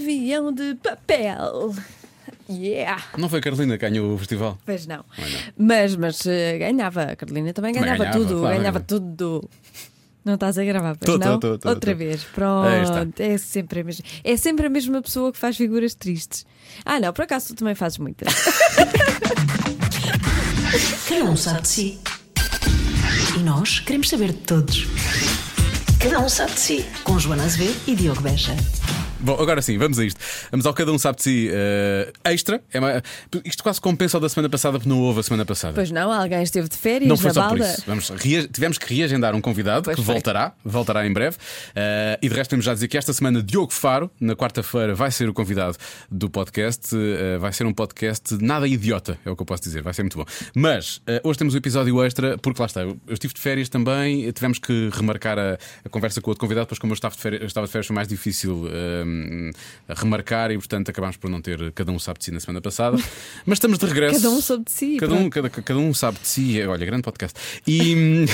avião de papel. Yeah! Não foi a Carolina que ganhou o festival? Pois não. Não. Mas, mas eh, ganhava, a Carolina também, Também ganhava, ganhava, tudo, claro. ganhava tudo. Não estás a gravar, pois Tô, não? tô, tô, Outra tô. vez, pronto. É sempre, a mesma, é sempre a mesma pessoa que faz figuras tristes. Ah, não, por acaso tu também fazes muitas. Cada um sabe de si. E nós queremos saber de todos. Cada um sabe de si. Com Joana Azevedo e Diogo Beja. Bom, agora sim, vamos a isto. Vamos ao cada um sabe de si eh, extra. É uma- Isto quase compensa o da semana passada, porque não houve a semana passada. pois não, alguém esteve de férias Não foi só por balda. isso. Vamos, rea- tivemos que reagendar um convidado Pois que foi. voltará, voltará em breve. Eh, e de resto, temos já a dizer que esta semana Diogo Faro, na quarta-feira, vai ser o convidado do podcast. Eh, vai ser um podcast nada idiota, é o que eu posso dizer. Vai ser muito bom. Mas hoje temos o episódio extra, porque lá está, eu estive de férias também. Tivemos que remarcar a, a conversa com o outro convidado, pois como eu estava de férias, eu estava de férias foi mais difícil eh, remarcar e, portanto, acabámos por não ter cada um sabe de si na semana passada. Mas estamos de regresso. Cada um soube de si, Cada um, cada, cada um sabe de si. Olha, grande podcast. E,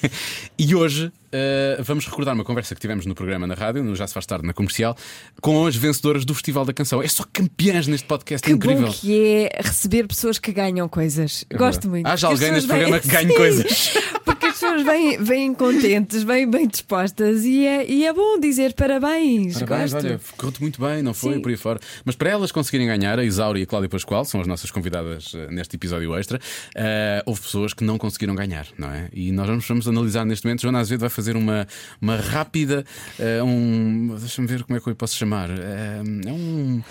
e hoje eh, vamos recordar uma conversa que tivemos no programa na rádio, no Já Se Faz Tarde, na comercial, com as vencedoras do Festival da Canção. É só campeãs neste podcast, é Que incrível. bom que é receber pessoas que ganham coisas. É Gosto muito. Haja alguém neste programa que ganhe coisas. Pessoas vêm, vêm contentes, vêm bem dispostas e é, e é bom dizer parabéns. Parabéns, Gosto. olha, ficou-te muito bem, não foi? Sim. Por aí fora. Mas para elas conseguirem ganhar, a Isaura e a Cláudia Pascoal são as nossas convidadas eh, neste episódio extra. eh, houve pessoas que não conseguiram ganhar, não é? E nós vamos, vamos analisar neste momento. Joana Azevedo vai fazer uma, uma rápida. eh, um, Deixa-me ver como é que eu posso chamar. Eh, é um. um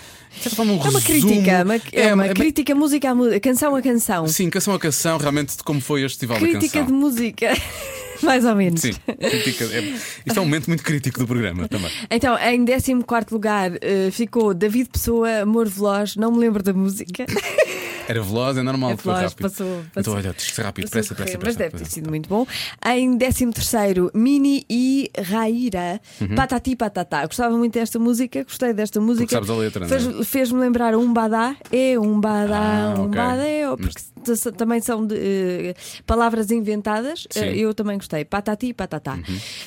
É uma crítica, uma, é uma é- crítica música a música, canção a canção. Sim, canção a canção, realmente de como foi este festival da crítica canção. de música, mais ou menos. Sim, crítica, é, isto é um momento muito crítico do programa também. Então, em 14 lugar eh, ficou David Pessoa, Amor Veloz, não me lembro da música. Era veloz, é normal, É foi veloz, rápido. passou- Então, passou- olha, isto é rápido, pressa, a correr, pressa, Mas pressa. deve ter sido muito bom. Em 13, Mini e Raíra, Uhum. Patati Patatá. Gostava muito desta música, gostei desta música. sabes a letra, não é? Fez- Fez-me lembrar um badá, é um badá, Ah, um ok. badé, porque t- também são de, eh, palavras inventadas. Uhum. Eh, eu também gostei. Patati Patatá.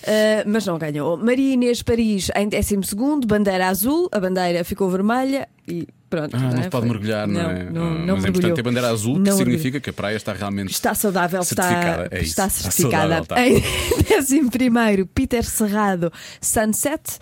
Eh, mas não ganhou. Maria Inês Paris em 12, bandeira azul, a bandeira ficou vermelha e pronto. Ah, não é? se pode mergulhar, não, é? Não, Ah, não Mas é importante ter bandeira azul, que Não significa que a praia está realmente. Está saudável, Certificada, está, é está Está certificada. saudável, está. Em 11, Peter Cerrado, Sunset.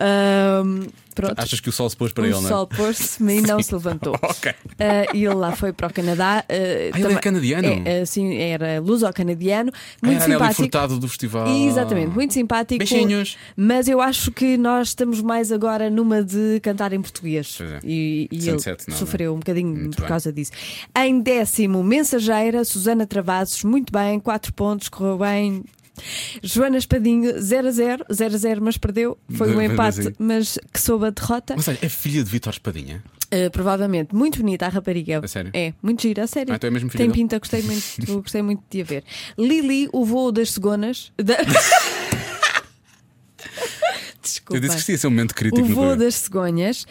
Ahm, pronto. Achas que o sol se pôs para o ele, não é? sol pôs-se e não se levantou. Ok. Ah, e ele lá foi para o Canadá. ah, ele é canadiano? É, ah, sim, era luso-canadiano. Ah, Muito era a Nelly simpático. Furtado do festival. Exatamente, muito simpático. Beijinhos. Mas eu acho que nós estamos mais agora numa de cantar em português. É. E, e ele não, sofreu um bocadinho Muito por bem. causa disso. Em décimo, Mensageira, Susana Travassos, muito bem, 4 pontos, correu bem. Joana Espadinho, 0 a 0, 0 a 0, mas perdeu. Foi um Mas empate, assim. mas que soube a derrota. Mas olha, é filha de Vitor Espadinha. Uh, provavelmente, muito bonita a rapariga. A sério? É, muito gira, a sério. Ah, então é mesmo Tem pinta, gostei muito, gostei muito de a ver. Lili, o voo das cegonas. Da... Desculpa. Eu disse que isto ia ser um momento crítico O voo das cegonhas,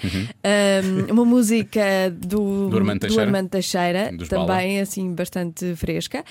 um, uma música do, Do Armando Teixeira. Armando Teixeira, também assim bastante fresca.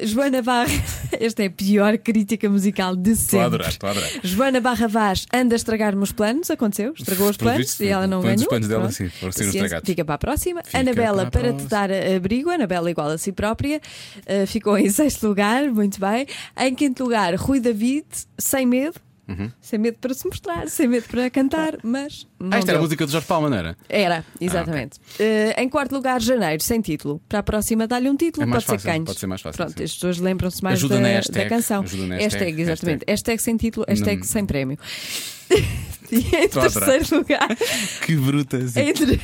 Joana Barra, esta é a pior crítica musical de Estou a sempre. adorar, estou a adorar. Joana Barra Vaz anda a estragar-me os planos, aconteceu, estragou os planos e ela não ganhou. os planos dela, Pronto. sim, foram Paciência, estragados. Fica para a próxima. Fica Anabela, para para te dar abrigo, Anabela igual a si própria, uh, ficou em sexto lugar, muito bem. Em quinto lugar, Rui David, sem medo. Uhum. Sem medo para se mostrar, sem medo para cantar, mas não Ah, isto era a deu. música do Jorge Palma, não era? Era, exatamente. Uh, em quarto lugar, janeiro, sem título. Para a próxima, dá-lhe um título, É pode ser fácil, canhos. pode ser mais fácil, Pronto, sim. as pessoas lembram-se mais da, hashtag, da canção. ajuda na hashtag, exatamente. Hashtag. sem título, hashtag Não- sem prémio. e em Estou terceiro lugar, Que brutas. em, ter-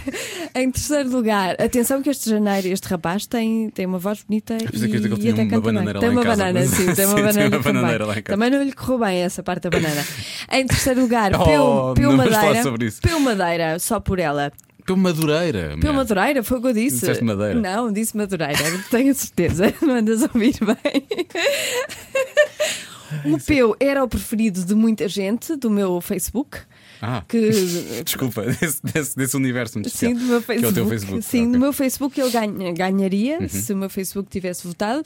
em terceiro lugar, atenção que este janeiro, este rapaz tem, tem uma voz bonita e, e até uma bananeira bem. lá Tem em uma casa. banana, sim, tem uma Sim, tem banana uma bananeira também. lá em casa. Também não lhe correu bem essa parte da banana. Em terceiro lugar, Oh, Peu, Madeira. Peu Madeira, só por ela. Pelo Madureira. Mulher. Madureira, foi o que eu disse. Disseste Madeira. Não, disse Madureira, tenho certeza. Não andas a ouvir bem. O Peu era o preferido de muita gente do meu Facebook. Ah. que Desculpa, desse, desse, desse universo muito Sim, especial, do meu que é o Facebook. teu Facebook. Sim, Ok. Uhum. no meu Facebook ele ganha- ganharia se o meu Facebook tivesse votado,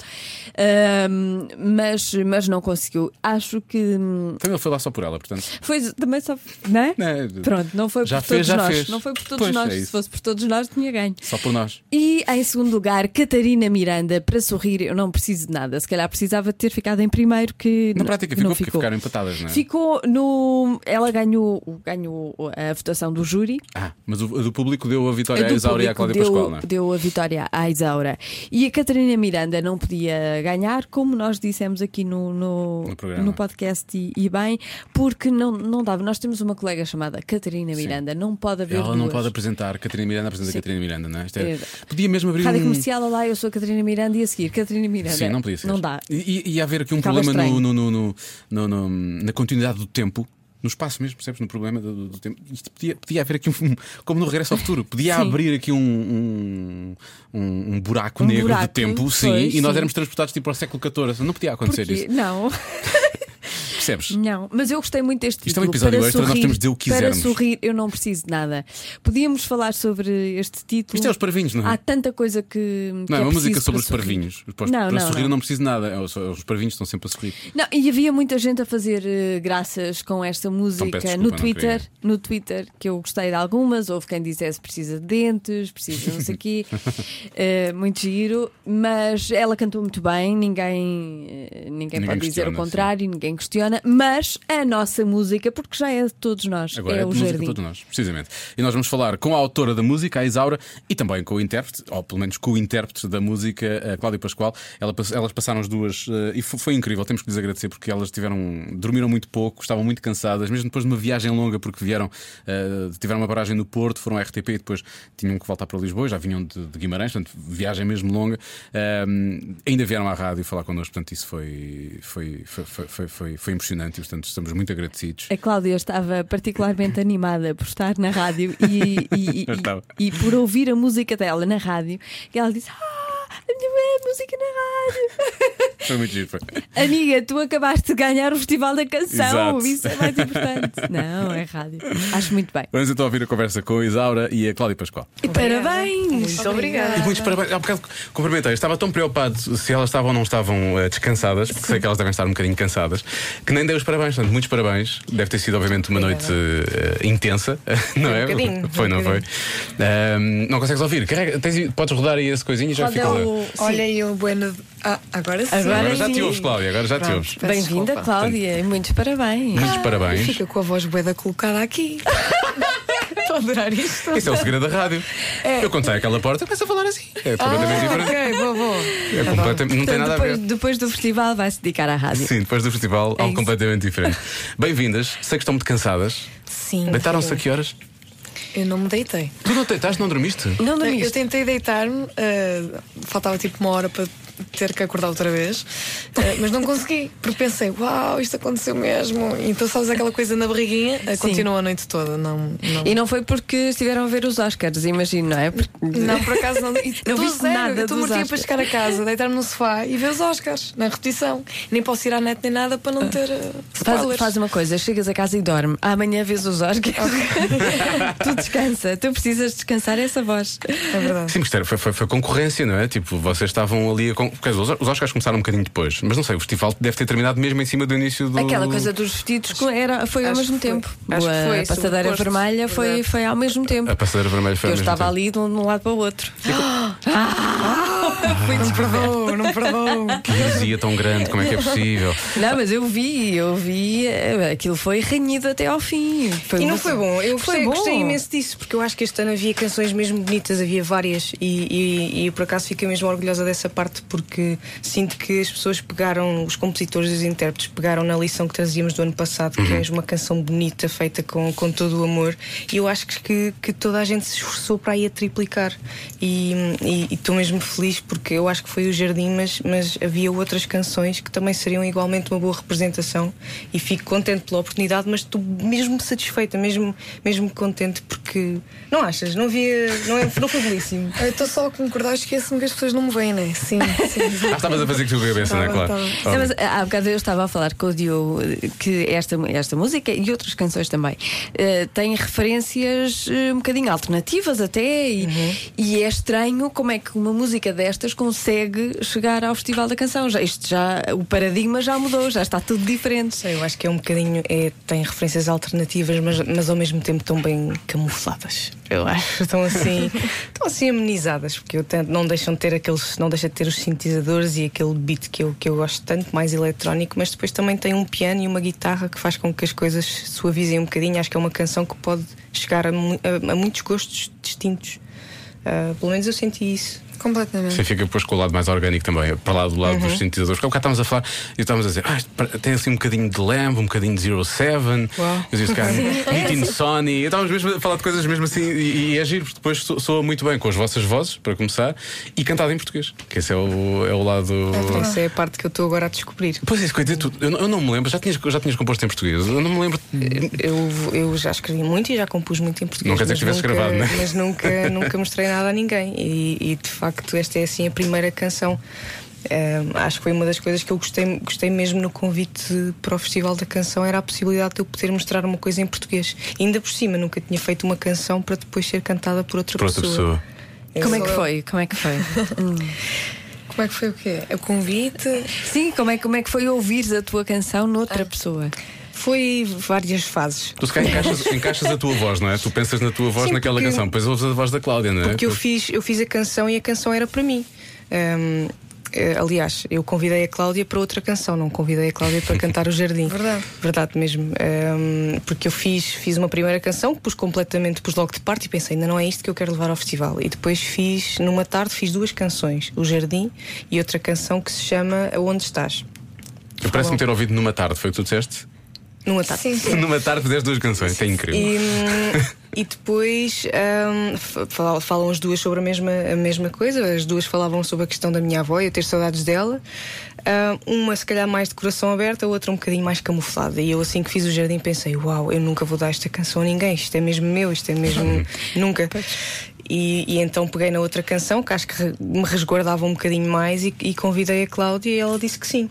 Ahm, mas, mas não conseguiu. Acho que hum, Também ele foi lá só por ela, portanto. foi também só. Não é? né, Pronto, não foi Já por fez, todos já nós. fez. Não foi por todos Pois, nós. é Se fosse por todos nós, tinha ganho. Só por nós. E em segundo lugar, Catarina Miranda, para sorrir, eu não preciso de nada. Se calhar precisava ter ficado em primeiro, que Na não- prática não ficou porque ficaram empatadas, não é? Ficou no. Ela ganhou, ganhou a votação do júri. Ah, mas o, do público deu a vitória à do Isaura e à Cláudia deu, Pascoal, não é? deu a vitória à Isaura. E a Catarina Miranda não podia ganhar, como nós dissemos aqui no, no, No no podcast, e, e bem, porque não, não dava. Nós temos uma colega chamada Catarina Miranda, não pode haver. Ela não duas. pode apresentar Catarina Miranda, apresenta Sim. Catarina Miranda, não é? Isto é- É. Podia mesmo abrir Rádio um. comercial, olá, eu sou a Catarina Miranda e a seguir, Catarina Miranda. Sim, não podia ser. Não dá. E, e, haver aqui um Ficava problema no- no- no- na continuidade do tempo. No espaço mesmo, percebes? No problema do, do- tempo. Isto podia, podia haver aqui um. Como no Regresso ao Futuro, podia Sim. abrir aqui um, um, um- buraco Um negro de buraco, tempo, sim, e nós éramos transportados tipo ao século XIV. Não podia acontecer Porque- isso. Não. Percebes? Não, mas eu gostei muito deste Isto é um título. episódio para extra, nós sorrir, temos de dizer o que Para quisermos. sorrir, eu não preciso de nada. Podíamos falar sobre este título. Isto é os parvinhos, não é? Há tanta coisa que. Não, que é uma música sobre para os parvinhos. Para, Não, para não, sorrir eu não. não preciso de nada. É, Os, os parvinhos estão sempre a sorrir. Não, e havia muita gente a fazer eh, graças com esta música Então peço no desculpa, não Twitter. No Twitter, que eu gostei de algumas. Houve quem dissesse precisa de dentes, precisa não sei o quê. Eh, muito giro. Mas ela cantou muito bem, ninguém, eh, ninguém, Ninguém pode dizer o contrário, ninguém questiona. Mas a nossa música, porque já é de todos nós, Agora é, é, o música jardim. de todos nós, precisamente. E nós vamos falar com a autora da música, a Isaura, e também com o intérprete, ou pelo menos com o intérprete da música, a Cláudia Pascoal. Ela elas passaram as duas eh, e fo- foi incrível, temos que lhes agradecer porque elas tiveram, dormiram muito pouco, estavam muito cansadas, mesmo depois de uma viagem longa, porque vieram, eh, tiveram uma paragem no Porto, foram à RTP e depois tinham que voltar para Lisboa, já vinham de, de Guimarães, portanto, viagem mesmo longa. Ahm, ainda vieram à rádio falar connosco, portanto, isso foi, foi, foi, foi, foi, foi, foi impressionante e, portanto, estamos muito agradecidos. A Cláudia estava particularmente animada por estar na rádio e, e- e- e por ouvir a música dela na rádio. E ela disse: Ah, a minha música na rádio. Foi muito giro. Foi. Amiga, tu acabaste de ganhar o Festival da Canção. Exato. Isso é mais importante. Não, é rádio. Acho muito bem. Vamos então ouvir a conversa com a Isaura e a Cláudia Pascoal. E parabéns! Muito E obrigada. muitos parabéns. Há bocado cumprimentei. Estava tão preocupado se elas estavam ou não estavam eh, descansadas, porque sei que elas devem estar um bocadinho cansadas, que nem dei os parabéns. Portanto, muitos parabéns. Deve ter sido, obviamente, uma noite eh, intensa, não é? bocadinho, foi, um não foi? Ahm, não consegues ouvir? Carrega, tens- podes rodar aí esse coisinho e já fica. o- Olha aí o bueno. Ah, agora sim. Agora Agora já sim. te ouves, Cláudia, agora já te Pronto. ouves. Peço Bem-vinda, desculpa. Cláudia, e muitos parabéns. Muitos parabéns. Fica com a voz boeda colocada aqui. Estou a adorar isto. Esse é o segredo da rádio. É. Eu quando saio aquela porta, começo a falar assim. É completamente Ah, diferente. ok, vou, vou. É completamente, não tem Portanto, nada a depois, ver. depois do festival vai se dedicar à rádio. Sim, depois do festival, É algo isso. completamente diferente. Bem-vindas, sei que estão muito cansadas. Sim. Deitaram-se a que horas? Eu não me deitei. Tu não deitaste, não dormiste? Não Eu tentei deitar-me, ah, faltava tipo uma hora para ter que acordar outra vez, ah, mas não consegui, porque pensei, uau, isto aconteceu mesmo. Então, sabes aquela coisa na barriguinha? Ah, continua a noite toda. Não, não. E não foi porque estiveram a ver os Oscars, imagino, não é? Porque- Não, por acaso não. Não zero, nada eu Estou mortinha para chegar a casa, deitar-me no sofá e ver os Oscars na repetição. Nem posso ir à net nem nada para não ter uh, Faz, faz uma coisa, chegas a casa e dorme. Amanhã vês os Oscars. tu descansa, tu precisas descansar essa voz. É verdade. Sim, mas foi, foi, foi concorrência, não é? Tipo, vocês estavam ali a. Quer dizer, os os Oscars começaram um bocadinho depois, mas não sei, o festival deve ter terminado mesmo em cima do início do. Aquela coisa dos vestidos com- era, foi ao Acho mesmo foi. tempo. Acho que a foi, passadeira sobreposto, vermelha foi, foi ao mesmo tempo. A passadeira vermelha foi Eu ao mesmo estava tempo. ali de um, de um lado para o outro. Não perdoo, não perdoo. Que heresia tão grande, como é que é possível? Não, mas eu vi, eu vi, eh, aquilo foi renhido até ao fim. E não foi bom, eu Foi gostei, bom. gostei imenso disso, porque eu acho que este ano havia canções mesmo bonitas, havia várias, e, e, e por acaso fiquei mesmo orgulhosa dessa parte, porque sinto que as pessoas pegaram, os compositores e os intérpretes pegaram na lição que trazíamos do ano passado, que é uma canção bonita, feita com, com todo o amor, e eu acho que, que toda a gente se esforçou para aí a triplicar. E estou mesmo feliz porque porque eu acho que foi o Jardim, mas, mas havia outras canções que também seriam igualmente uma boa representação e fico contente pela oportunidade, mas estou mesmo satisfeita, mesmo, mesmo contente, porque não achas? Não havia. Não, é, não foi belíssimo. Estou só a concordar, esqueço-me que as pessoas não me veem, né? Sim, sim. Ah, estavas a fazer com a cabeça, não é? Claro. Não, mas há bocado eu estava a falar com o Diogo que esta, esta música e outras canções também eh, têm referências eh, um bocadinho alternativas até e, e é estranho como é que uma música destas consegue chegar ao Festival da Canção. Já, isto já, o paradigma já mudou, já está tudo diferente. Sei, eu acho que é um bocadinho. É, tem referências alternativas, mas, mas ao mesmo tempo tão bem camufladas. Eu acho. Estão assim. estão assim amenizadas, porque eu não deixam de ter aqueles. Não deixa de ter os sintetizadores e aquele beat que eu, que eu gosto tanto, mais eletrónico, mas depois também tem um piano e uma guitarra que faz com que as coisas suavizem um bocadinho. Acho que é uma canção que pode chegar a, a- a muitos gostos distintos. Ah, pelo menos eu senti isso. Completamente. Sim, fica depois com o lado mais orgânico também, para lá do lado Uhum. dos sintetizadores. Porque há bocado estávamos a falar e estávamos a dizer, ah, tem assim um bocadinho de Lamb, um bocadinho de Zero Seven. Uau. Eu disse, cara, Meeting Sony. Estávamos mesmo a falar de coisas mesmo assim e, e é giro, porque depois so- soa muito bem com as vossas vozes, para começar, e cantado em português. Que esse é o, é o lado. Essa é a parte que eu estou agora a descobrir. Pois é, isso que eu dizer tudo. Eu, não- eu não me lembro, já tinhas, já tinhas composto em português. Eu não me lembro. Eu, eu já escrevi muito e já compus muito em português. Não quer dizer que tivesses nunca- gravado, né? Mas nunca, nunca mostrei nada a ninguém. E, e, de facto, esta é assim a primeira canção. Ahm, acho que foi uma das coisas que eu gostei, gostei mesmo no convite para o Festival da Canção era a possibilidade de eu poder mostrar uma coisa em português. E ainda por cima, nunca tinha feito uma canção para depois ser cantada por outra Para outra pessoa. Como é que foi? Como é que foi? Como é que foi o quê? O convite? Sim, como é, como é que foi ouvires a tua canção noutra pessoa? Foi várias fases. Tu se calhar encaixas, encaixas a tua voz, não é? Tu pensas na tua voz Sim, naquela porque- canção, depois ouves a voz da Cláudia, não é? Porque eu fiz, eu fiz a canção e a canção era para mim. Ahm, eh, aliás, eu convidei a Cláudia para outra canção, não convidei a Cláudia para cantar o Jardim. Verdade. Verdade mesmo. Ahm, porque eu fiz, fiz uma primeira canção, pus completamente, pus logo de parte e pensei, ainda não é isto que eu quero levar ao festival. E depois fiz, numa tarde, fiz duas canções: O Jardim e outra canção que se chama Aonde Estás. Eu Parece-me ter ouvido numa tarde, foi o que tu disseste? Numa tarde. Sim, sim. Numa tarde fizeste duas canções, é incrível. E, e depois fa- falam, falam as duas sobre a mesma, a mesma coisa. As duas falavam sobre a questão da minha avó e eu ter saudades dela. Hum, uma, se calhar, mais de coração aberto, a outra um bocadinho mais camuflada. E eu, assim que fiz o jardim, pensei: Uau, eu nunca vou dar esta canção a ninguém. Isto é mesmo meu, isto é mesmo. nunca. E, e então peguei na outra canção, que acho que me resguardava um bocadinho mais, e, e convidei a Cláudia e ela disse que sim.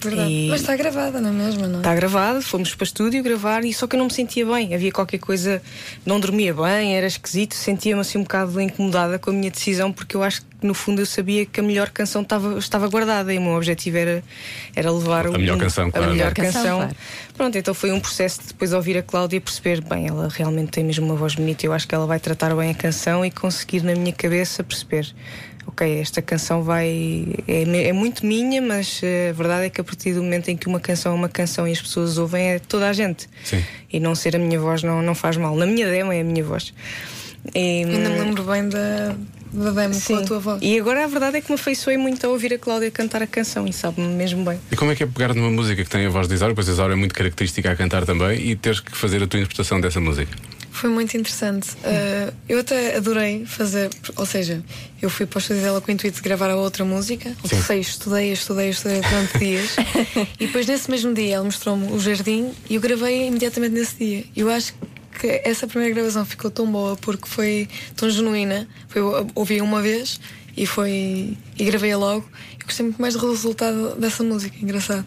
Verdade. E- Mas está gravada, não é mesmo? Não é? Está gravado, fomos para o estúdio gravar e só que eu não me sentia bem. Havia qualquer coisa, não dormia bem, era esquisito, sentia-me assim um bocado incomodada com a minha decisão, porque eu acho que no fundo eu sabia que a melhor canção estava, estava guardada e o meu objetivo era, era levar A o- melhor canção, a claro. melhor A melhor canção, canção. claro. Pronto, então foi um processo de depois ouvir a Cláudia e perceber, bem, ela realmente tem mesmo uma voz bonita, eu acho que ela vai tratar bem a canção e conseguir na minha cabeça perceber. Ok, esta canção vai. É, é muito minha, mas eh, a verdade é que a partir do momento em que uma canção é uma canção e as pessoas ouvem, é toda a gente. Sim. E não ser a minha voz não, não faz mal. Na minha demo é a minha voz. E, Ainda me lembro bem da, da demo com Sim. a tua voz. E agora a verdade é que me afeiçoei muito a ouvir a Cláudia cantar a canção e sabe-me mesmo bem. E como é que é pegar numa música que tem a voz de Isaura, pois a Isaura é muito característica a cantar também, e teres que fazer a tua interpretação dessa música? Foi muito interessante. Uh, eu até adorei fazer, ou seja, eu fui para o estúdio dela com o intuito de gravar a outra música. Sim. Sei, estudei, estudei, estudei durante dias. e depois nesse mesmo dia ela mostrou-me o jardim e eu gravei imediatamente nesse dia. Eu acho que essa primeira gravação ficou tão boa porque foi tão genuína. Foi, ouvi uma vez e foi e gravei-a logo. Eu gostei muito mais do resultado dessa música, engraçado.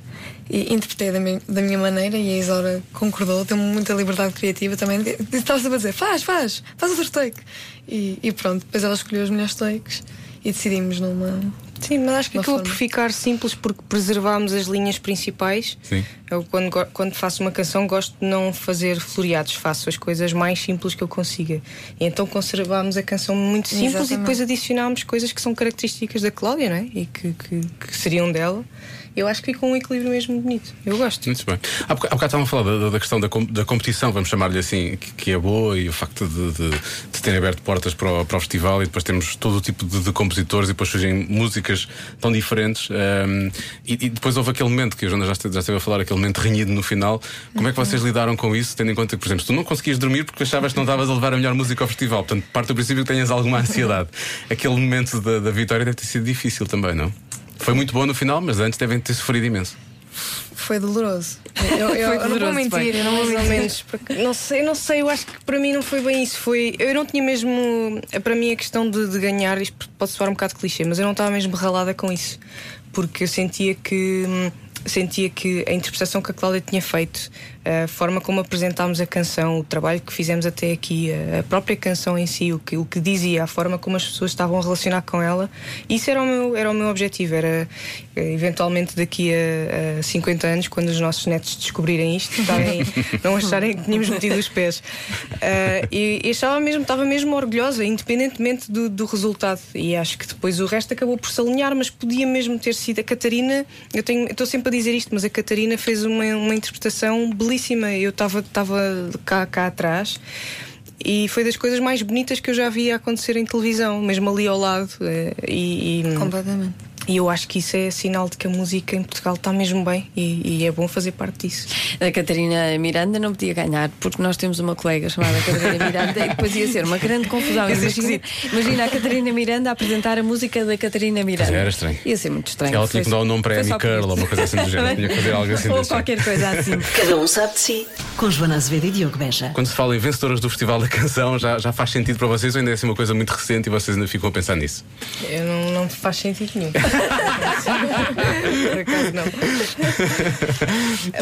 E interpretei da minha, da minha maneira e a Isaura concordou, deu-me muita liberdade criativa também. Disse- Estava sempre a dizer: faz, faz, faz outro take. E, e pronto, depois ela escolheu os melhores takes e decidimos numa. Sim, mas acho que acabou forma. por ficar simples porque preservámos as linhas principais. Sim. Eu, quando, quando faço uma canção, gosto de não fazer floreados, faço as coisas mais simples que eu consiga. E então conservámos a canção muito simples e Exatamente. depois adicionámos coisas que são características da Cláudia, não é? E que, que, que seriam dela. Eu acho que ficou um equilíbrio mesmo bonito. Eu gosto. Muito bem. Há bocado, bocado estavam a falar da, da questão da, com- da competição, vamos chamar-lhe assim, que, que é boa e o facto de, de, de terem aberto portas para o, para o festival e depois temos todo o tipo de, de compositores e depois surgem músicas tão diferentes. ehm, e, e depois houve aquele momento que a Joana já, já esteve a falar, aquele momento renhido no final. Como é que vocês lidaram com isso, tendo em conta que, por exemplo, tu não conseguias dormir porque achavas que não estavas a levar a melhor música ao festival? Portanto, parte do princípio que tenhas alguma ansiedade. aquele momento da, da vitória deve ter sido difícil também, não? Foi muito bom no final, mas antes devem ter sofrido imenso. Foi doloroso. Eu, eu- Foi eu não vou doloroso, mentir, eu não vou mentir. menos. porque- Não sei, não sei, eu acho que para mim não foi bem isso. Foi, eu não tinha mesmo. Para mim a questão de, de ganhar, isto pode soar um bocado clichê, mas eu não estava mesmo ralada com isso. Porque eu sentia que. Sentia que a interpretação que a Cláudia tinha feito, a forma como apresentámos a canção, o trabalho que fizemos até aqui, a- própria canção em si, o que, o que dizia, a forma como as pessoas estavam a relacionar com ela, isso era o meu, era o meu objetivo. Era eh, eventualmente daqui a, a 50 anos, quando os nossos netos descobrirem isto, estarem, não acharem que tínhamos metido os pés. Ah, e, e achava mesmo, estava mesmo orgulhosa, independentemente do, do resultado. E acho que depois o resto acabou por se alinhar, mas podia mesmo ter sido a Catarina. Eu estou sempre dizer isto, mas a Catarina fez uma, uma interpretação belíssima. Eu estava estava cá, cá atrás. E foi das coisas mais bonitas que eu já vi acontecer em televisão, mesmo ali ao lado. eh, E, e- Completamente. E eu acho que isso é sinal de que a música em Portugal está mesmo bem e, e é bom fazer parte disso. A Catarina Miranda não podia ganhar porque nós temos uma colega chamada Catarina Miranda e depois ia ser uma grande confusão. Ser Imagina, imagina a Catarina Miranda a apresentar a música da Catarina Miranda. É, era estranho. Ia ser muito estranho. Ela tinha que dar o nome para Amy Curl ou uma coisa assim do género. Tinha que fazer algo assim Ou qualquer coisa assim. Cada um sabe de si. Com Joana Azevedo e Diogo Beja. Quando se fala em vencedoras do Festival da Canção, já, já faz sentido para vocês ou ainda é assim uma coisa muito recente e vocês ainda ficam a pensar nisso? Eu não, não faz sentido nenhum. Por acaso não.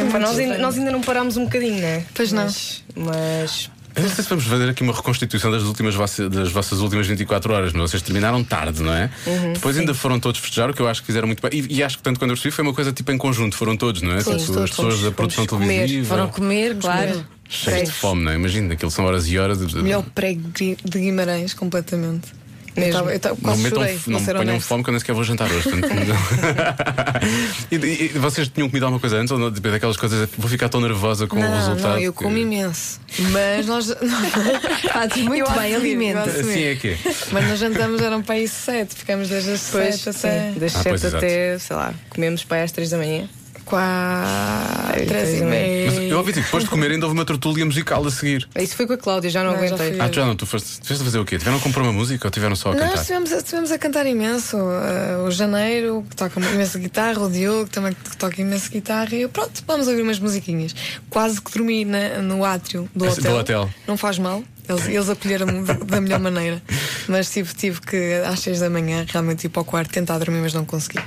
Epá, nós, ainda, nós ainda não parámos um bocadinho, não é? Pois não. Mas, mas Eu não sei se vamos fazer aqui uma reconstituição das, últimas das vossas últimas 24 horas, mas vocês terminaram tarde, não é? Uhum, Depois ainda foram todos festejar, o que eu acho que fizeram muito bem. E, e acho que tanto quando eu percebi foi uma coisa tipo em conjunto, foram todos, não é? Sim, Tanto todos, as pessoas da produção comer, televisiva. Foram comer, claro. comer. Cheios de fome, não é? Imagina, aquilo são horas e horas. De, Melhor prego de Guimarães, completamente. Eu tava- eu tava- Não metam, chorei, não me ponham fome que eu nem sequer vou jantar hoje. portanto, e, e- e vocês tinham comido alguma coisa antes? Ou não? Tipo, daquelas coisas, vou ficar tão nervosa com o Não, resultado. não, eu que- como imenso. Mas nós. Fazes muito Eu bem, alimenta. Assim é que é. Mas nós jantamos eram para aí sete, ficamos desde as depois, sete até das Ah, pois, 7 exato. até, sei lá, comemos para aí às 3 da manhã. Quatro, três e Mas meia. eu ouvi que depois de comer ainda houve uma tertúlia musical a seguir. Isso foi com a Cláudia, já não, Não, já aguentei. fui. Ah, tu já não, tu foste, tiveste a fazer o quê? Tiveram a comprar uma música ou tiveram só a Nós cantar? estivemos, estivemos a cantar imenso. Uh, o Janeiro, que toca imensa guitarra, o Diogo também que toca imensa guitarra. E eu, pronto, vamos ouvir umas musiquinhas. Quase que dormi na- no átrio do Esse- do hotel. hotel. Não faz mal. Eles, eles acolheram-me da- da melhor maneira. Mas tive, tive que, às seis da manhã, realmente ir para o quarto tentar dormir, mas não consegui.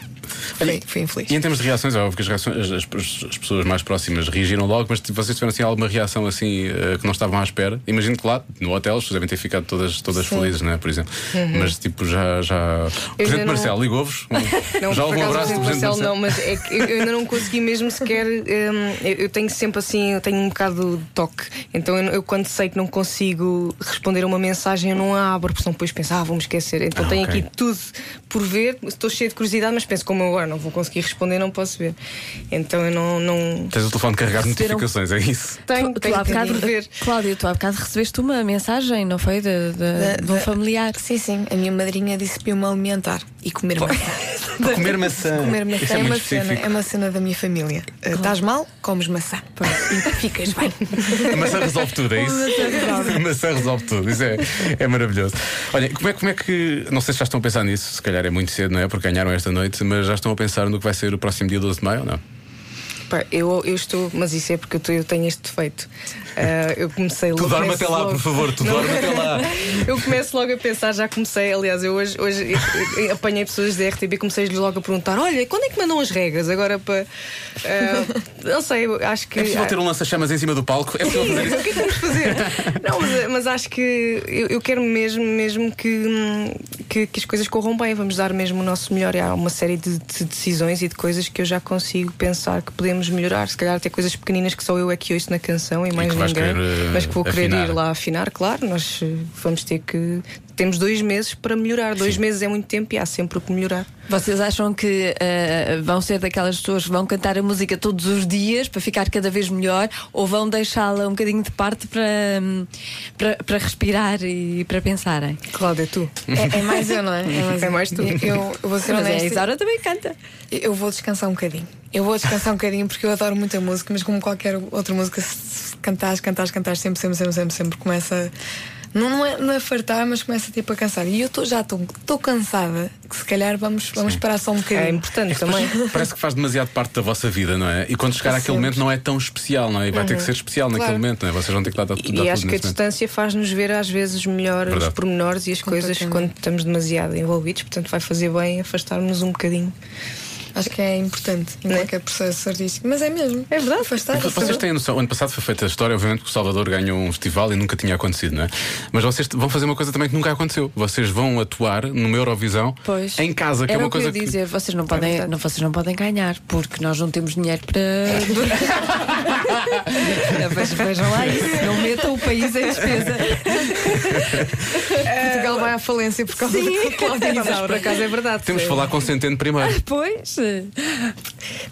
Fui, fui infeliz. E em termos de reações, é óbvio que as, reações, as, as- as pessoas mais próximas reagiram logo, mas tipo, vocês tiveram assim alguma reação assim eh, que não estavam à espera? Imagino que lá no hotel as pessoas devem ter ficado todas, todas felizes, não é? Por exemplo. Mas tipo, já. já... O Presidente não- Marcelo ligou-vos? Já houve um abraço do Presidente Marcelo não, mas é que eu, ainda não consegui mesmo sequer. hum, eu, tenho sempre assim, eu tenho um bocado de toque. Então eu, eu quando sei que não consigo responder a uma mensagem, eu não a abro, porque senão depois penso, ah, vou-me esquecer. Então Ah, tenho ok. aqui tudo por ver, estou cheio de curiosidade, mas penso, como eu agora não vou conseguir responder, não posso ver. Então eu não. não... Tens o telefone carregado de notificações, é isso? Tenho, Tu, tu tenho, há tenho bocado, de ver. Cláudia, tu há bocado recebeste uma mensagem, não foi? De, de, Da- de um da- familiar. Sim, sim. A minha madrinha disse para eu me alimentar e comer maçã. Para comer maçã. Comer maçã Isso é, é uma cena, é uma cena da minha família. Uh, Estás mal, comes maçã. E ficas bem. A maçã resolve tudo, é isso? A maçã resolve tudo, isso é, é maravilhoso. Olha, como é, como é que. Não sei se já estão a pensar nisso, se calhar é muito cedo, não é? Porque ganharam esta noite, mas já estão a pensar no que vai ser o próximo dia 12 de maio ou não? Pá, eu, eu estou, mas isso é porque eu, tô- eu tenho este defeito. Ah, eu comecei Tu logo. dorme começo até lá, logo- por favor, tu dorme até lá. Eu começo logo a pensar, já comecei, aliás, eu hoje, hoje eu- eu apanhei pessoas da RTP e comecei-lhes logo a perguntar: olha, quando é que mandam as regras? Agora para. ah, não sei, acho que. É possível ter um lança-chamas em cima do palco? É possível fazer isso? O que é que vamos fazer? Não, mas, mas acho que eu, eu quero mesmo, mesmo que, hum, que, que as coisas corram bem. Vamos dar mesmo o nosso melhor. E há uma série de, de decisões e de coisas que eu já consigo pensar que podemos melhorar. Se calhar até coisas pequeninas que só eu é que ouço na canção e mais vais ninguém. querer, eh, mas que vou querer afinar. ir lá afinar, claro. Nós eh, vamos ter que temos dois meses para melhorar. Dois meses é muito tempo e há sempre o que melhorar. Vocês acham que eh, vão ser daquelas pessoas que vão cantar a música todos os dias para ficar cada vez melhor ou vão deixá-la um bocadinho de parte para, hum, para, para respirar e para pensarem? Cláudia, tu. É, é mais eu, não é? É mais tu. Eu, eu vou ser Mas é, a honesta. Isaura também canta. Eu vou descansar um bocadinho. Eu vou descansar um bocadinho porque eu adoro muito a música, mas como qualquer outra música, se cantares, cantares, cantares, sempre, sempre, sempre, sempre, sempre começa. Não, não, é, não é fartar, mas começa tipo a cansar. E eu tô, já estou cansada, que se calhar vamos, vamos parar só um É bocadinho. importante também. Parece que faz demasiado parte da vossa vida, não é? E quando chegar àquele momento não é tão especial, não é? E vai ter que ser especial naquele Claro. momento, não é? Vocês vão ter que lá dar, dar E tudo acho que a distância faz-nos ver às vezes melhor os Verdade. pormenores e as coisas quando estamos demasiado envolvidos, portanto vai fazer bem afastar-nos um bocadinho. Acho que é importante em Né? qualquer processo artístico. Mas é mesmo. É verdade. Afastar. Vocês têm a noção, ano passado foi feita a história, obviamente que o Salvador ganhou um festival e nunca tinha acontecido, não é? Mas vocês vão fazer uma coisa também que nunca aconteceu. Vocês vão atuar numa Eurovisão Pois. em casa, que Era é uma o que coisa eu ia dizer, vocês não, podem, verdade. não, vocês não podem ganhar, porque nós não temos dinheiro para. Vejam- Vejam lá isso, não metam o país em despesa. Portugal vai à falência por causa Sim. da Cláudia É, mas por Isaura. acaso é verdade. Temos de É. falar com Centeno primeiro. Pois.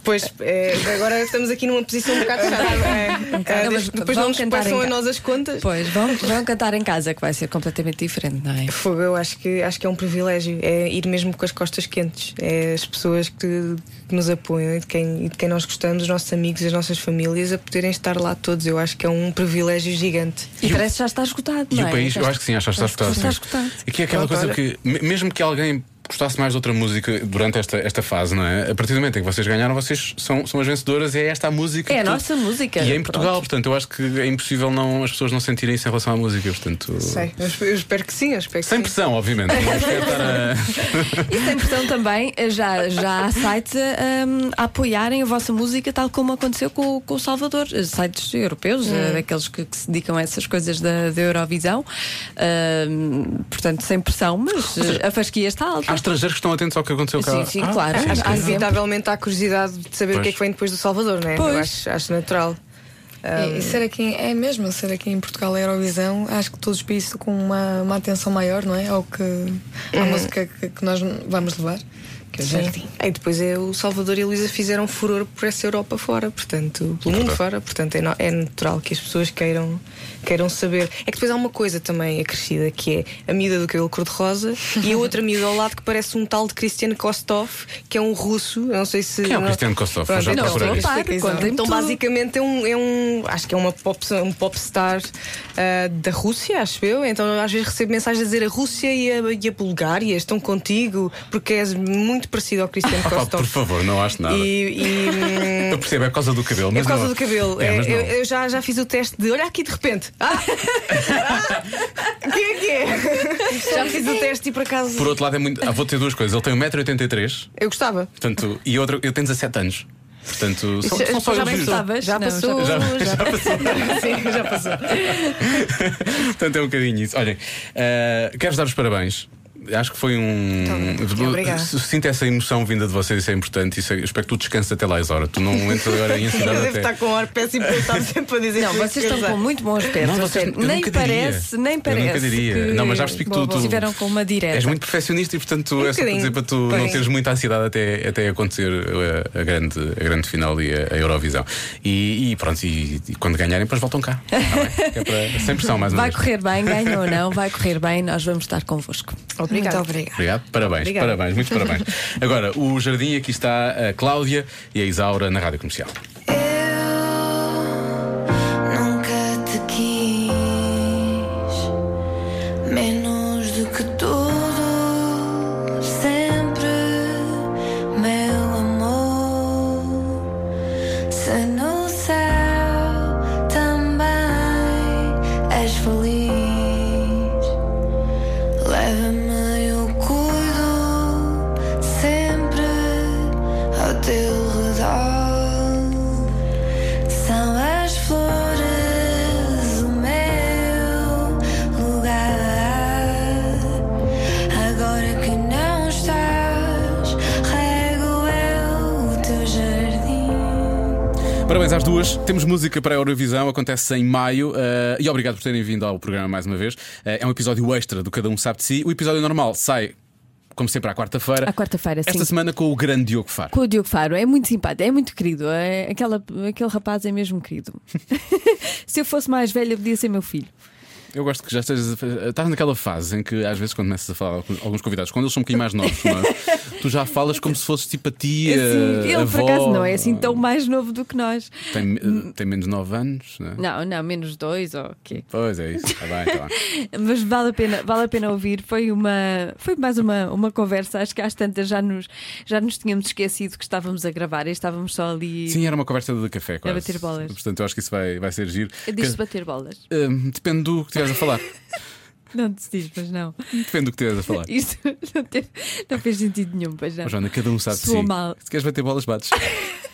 Pois, é, agora estamos aqui numa posição um bocado chata. É, é, Não, mas depois não nos cantar passam em a nós as contas. Pois, vão, vão cantar em casa, que vai ser completamente diferente, não é? Fogo, eu acho que, acho que é um privilégio. É ir mesmo com as costas quentes. É as pessoas que, que nos apoiam e de, quem, e de quem nós gostamos, os nossos amigos, as nossas famílias, a poderem estar lá todos. Eu acho que é um privilégio gigante. E, parece que já está esgotado, E não o é? país, Já eu acho que sim, acho que está esgotado. está esgotado. Aqui é aquela Pronto, coisa olha. que, me- mesmo que alguém gostasse mais de outra música durante esta, esta fase, não é? A partir do momento em que vocês ganharam, vocês são, são as vencedoras e é esta a música. É a que- nossa música. E é em Portugal, Pronto. portanto, eu acho que é impossível não, as pessoas não sentirem isso em relação à música, portanto. Sei, eu, espero que sim, eu espero que Sem sim. pressão, obviamente. Estar a- E sem pressão também, já, já há sites a, a apoiarem a vossa música, tal como aconteceu com, com o Salvador. Sites europeus, eh, daqueles que, que se dedicam a essas coisas da, da Eurovisão. Ahm, portanto, sem pressão, mas eh, a fasquia está alta. Há estrangeiros que estão atentos ao que aconteceu cá. Sim, sim, Ah, claro. sim, Há sim. sempre. Inevitavelmente há curiosidade de saber o que é Pois. que vem depois do Salvador, não é? Pois. Eu acho, acho natural. E, e ser aqui, é mesmo, ser aqui em Portugal a Eurovisão, acho que todos os países com uma, uma atenção maior, não é? Ao que a música que, que nós vamos levar, que é o jardim. E depois é o Salvador e a Luísa fizeram furor por essa Europa fora, portanto, pelo mundo fora, portanto é, no- é natural que as pessoas queiram, queiram saber. É que depois há uma coisa também acrescida que é a miúda do cabelo cor-de-rosa e a outra miúda ao lado que parece um tal de Cristiano Kostov, que é um russo, eu não sei se. Quem é o não- Cristiano Kostov? Pronto, Eu já então, Não, procurei. estou a par, Explica, contem-me então, tudo. basicamente, é um, é um. Acho que é uma pop, um popstar ah, da Rússia, acho eu. Então, às vezes recebo mensagens a dizer a Rússia e a, e a Bulgária estão contigo porque és muito parecido ao Cristiano Ah, Kostov. por favor, não acho nada. E, e, Eu percebo, é por causa do cabelo. é por causa não- do cabelo. É, É, mas não. eu eu já, já fiz o teste de olha aqui de repente. Ah! Quem é que é? Já fiz o teste e por acaso. Por outro lado, é muito. Ah, vou ter duas coisas. Ele tem 1,83m, Eu gostava. portanto, e outra, eu tenho 17 anos. Portanto, são, Já- são só já elogios. Estavas? Já passou. já- Já, já passou. Sim, já passou. Portanto, é um bocadinho isso. Olhem, eh, quero-vos dar os parabéns. Acho que foi um. Então. Sinto essa emoção vinda de vocês, isso é importante. Isso é- eu espero que tu descanses até lá, Isora. Tu não entras agora em Eu ansiedade devo até. estar com ar péssimo porque eu estava sempre a dizer Não, vocês estão com muito bom aspecto. Não, vocês- eu nem nunca diria. parece, nem Eu parece. nunca diria. que- Não, mas já percebi que tu- tu- Estiveram com uma direta. És muito perfeccionista e, portanto, Um é só para dizer para tu não Pois. teres muita ansiedade até, até acontecer a, a grande, a grande final e a, a Eurovisão. E, e pronto, e, e quando ganharem, depois voltam cá. Tá é para- sem pressão, mais uma Vai vez. correr bem, ganhou ou não, vai correr bem, nós vamos estar convosco. Obrigada. Muito obrigada. Obrigado, parabéns, Obrigada. parabéns, muitos parabéns. Agora, o jardim, aqui está a Cláudia e a Isaura na rádio comercial. Nunca te quis menos do que tudo, sempre, meu amor. Se Temos música para a Eurovisão, acontece em maio. eh, e obrigado por terem vindo ao programa mais uma vez. Eh, é um episódio extra do Cada Um Sabe de Si. O episódio normal sai, como sempre, à quarta-feira. À quarta-feira, sim. Esta semana com o grande Diogo Faro. Com o Diogo Faro, é muito simpático, é muito querido. É, aquela, aquele rapaz é mesmo querido. Se eu fosse mais velha, podia ser meu filho. Eu gosto que já estejas. a- Estás naquela fase em que, às vezes, quando começas a falar com alguns convidados, quando eles são um bocadinho mais novos, é? tu já falas como se fosses tipo a tia. Assim, ele, por avó. acaso, não é assim tão mais novo do que nós. Tem, eh, tem menos 9 anos, não é? Não, não, menos dois ou o quê? Pois é isso. Está bem, está bem. Mas vale a pena, vale a pena ouvir. Foi uma, foi mais uma, uma conversa. Acho que às tantas já nos, já nos tínhamos esquecido que estávamos a gravar e estávamos só ali Sim, era uma conversa de café, quase. bater bolas. Portanto, eu acho que isso vai, vai ser giro. Diz-se bater bolas. Hum, depende do que estiveres a falar. Não te diz, mas não. Depende do que estiveres a falar. Isso não, teve- não fez sentido nenhum, pois não. Mas, Joana, cada um sabe de Soou si. mal. Se queres bater bolas, bates.